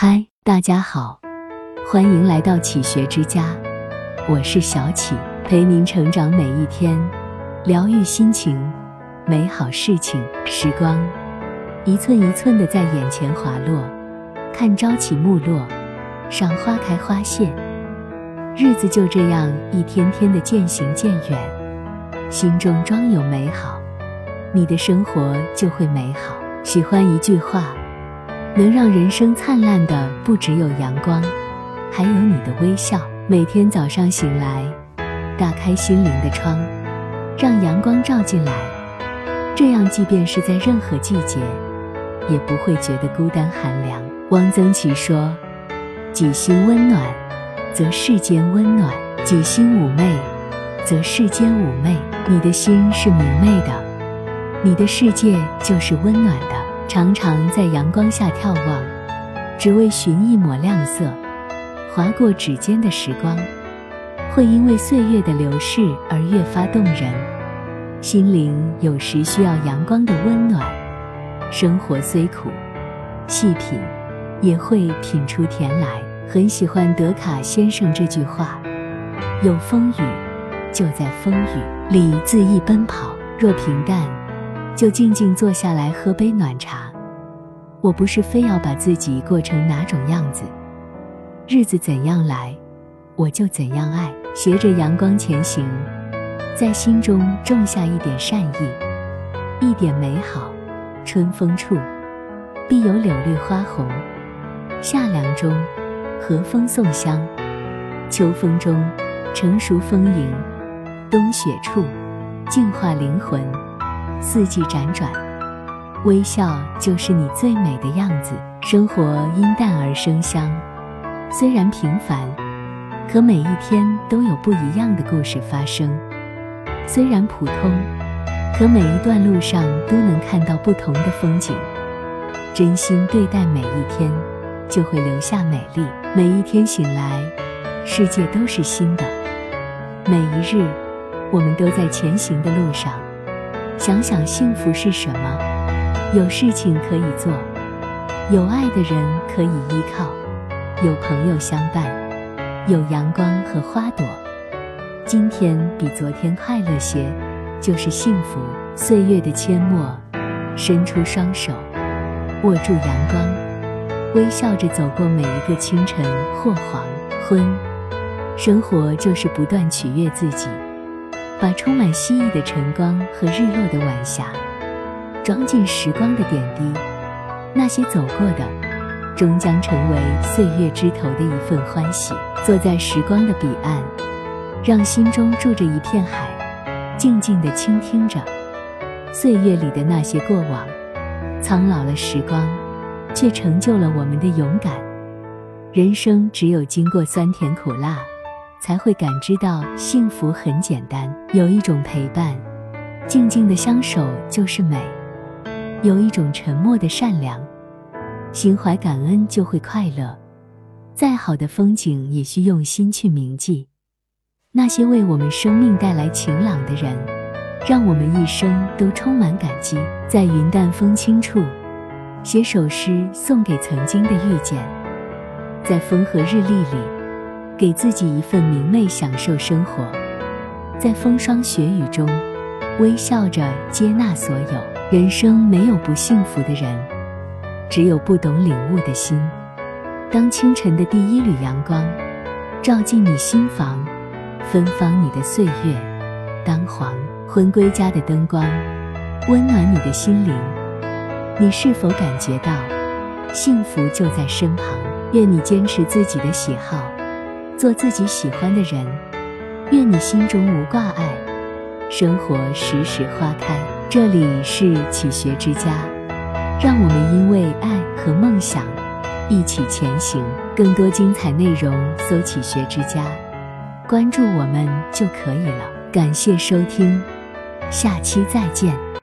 嗨，大家好，欢迎来到启学之家，我是小启，陪您成长每一天，疗愈心情，美好事情。时光一寸一寸的在眼前滑落，看朝起暮落，赏花开花谢，日子就这样一天天的渐行渐远，心中装有美好。你的生活就会美好。喜欢一句话，能让人生灿烂的不只有阳光，还有你的微笑。每天早上醒来，打开心灵的窗，让阳光照进来，这样即便是在任何季节，也不会觉得孤单寒凉。汪曾祺说：“己心温暖，则世间温暖；己心妩媚，则世间妩媚。”你的心是明媚的。你的世界就是温暖的，常常在阳光下眺望，只为寻一抹亮色。划过指尖的时光，会因为岁月的流逝而越发动人。心灵有时需要阳光的温暖。生活虽苦，细品也会品出甜来。很喜欢德卡先生这句话：有风雨，就在风雨里恣意奔跑。若平淡。就静静坐下来喝杯暖茶。我不是非要把自己过成哪种样子，日子怎样来，我就怎样爱。学着阳光前行，在心中种下一点善意，一点美好。春风处，必有柳绿花红；夏凉中，和风送香；秋风中，成熟丰盈；冬雪处，净化灵魂。四季辗转，微笑就是你最美的样子。生活因淡而生香，虽然平凡，可每一天都有不一样的故事发生。虽然普通，可每一段路上都能看到不同的风景。真心对待每一天，就会留下美丽。每一天醒来，世界都是新的。每一日，我们都在前行的路上。想想幸福是什么？有事情可以做，有爱的人可以依靠，有朋友相伴，有阳光和花朵。今天比昨天快乐些，就是幸福。岁月的阡陌，伸出双手，握住阳光，微笑着走过每一个清晨或黄昏。生活就是不断取悦自己。把充满希冀的晨光和日落的晚霞，装进时光的点滴，那些走过的，终将成为岁月枝头的一份欢喜。坐在时光的彼岸，让心中住着一片海，静静地倾听着岁月里的那些过往。苍老了时光，却成就了我们的勇敢。人生只有经过酸甜苦辣。才会感知到幸福很简单，有一种陪伴，静静的相守就是美；有一种沉默的善良，心怀感恩就会快乐。再好的风景也需用心去铭记。那些为我们生命带来晴朗的人，让我们一生都充满感激。在云淡风轻处，写首诗送给曾经的遇见；在风和日丽里。给自己一份明媚，享受生活，在风霜雪雨中，微笑着接纳所有。人生没有不幸福的人，只有不懂领悟的心。当清晨的第一缕阳光照进你心房，芬芳你的岁月；当黄昏归家的灯光温暖你的心灵，你是否感觉到幸福就在身旁？愿你坚持自己的喜好。做自己喜欢的人，愿你心中无挂碍，生活时时花开。这里是启学之家，让我们因为爱和梦想一起前行。更多精彩内容，搜“启学之家”，关注我们就可以了。感谢收听，下期再见。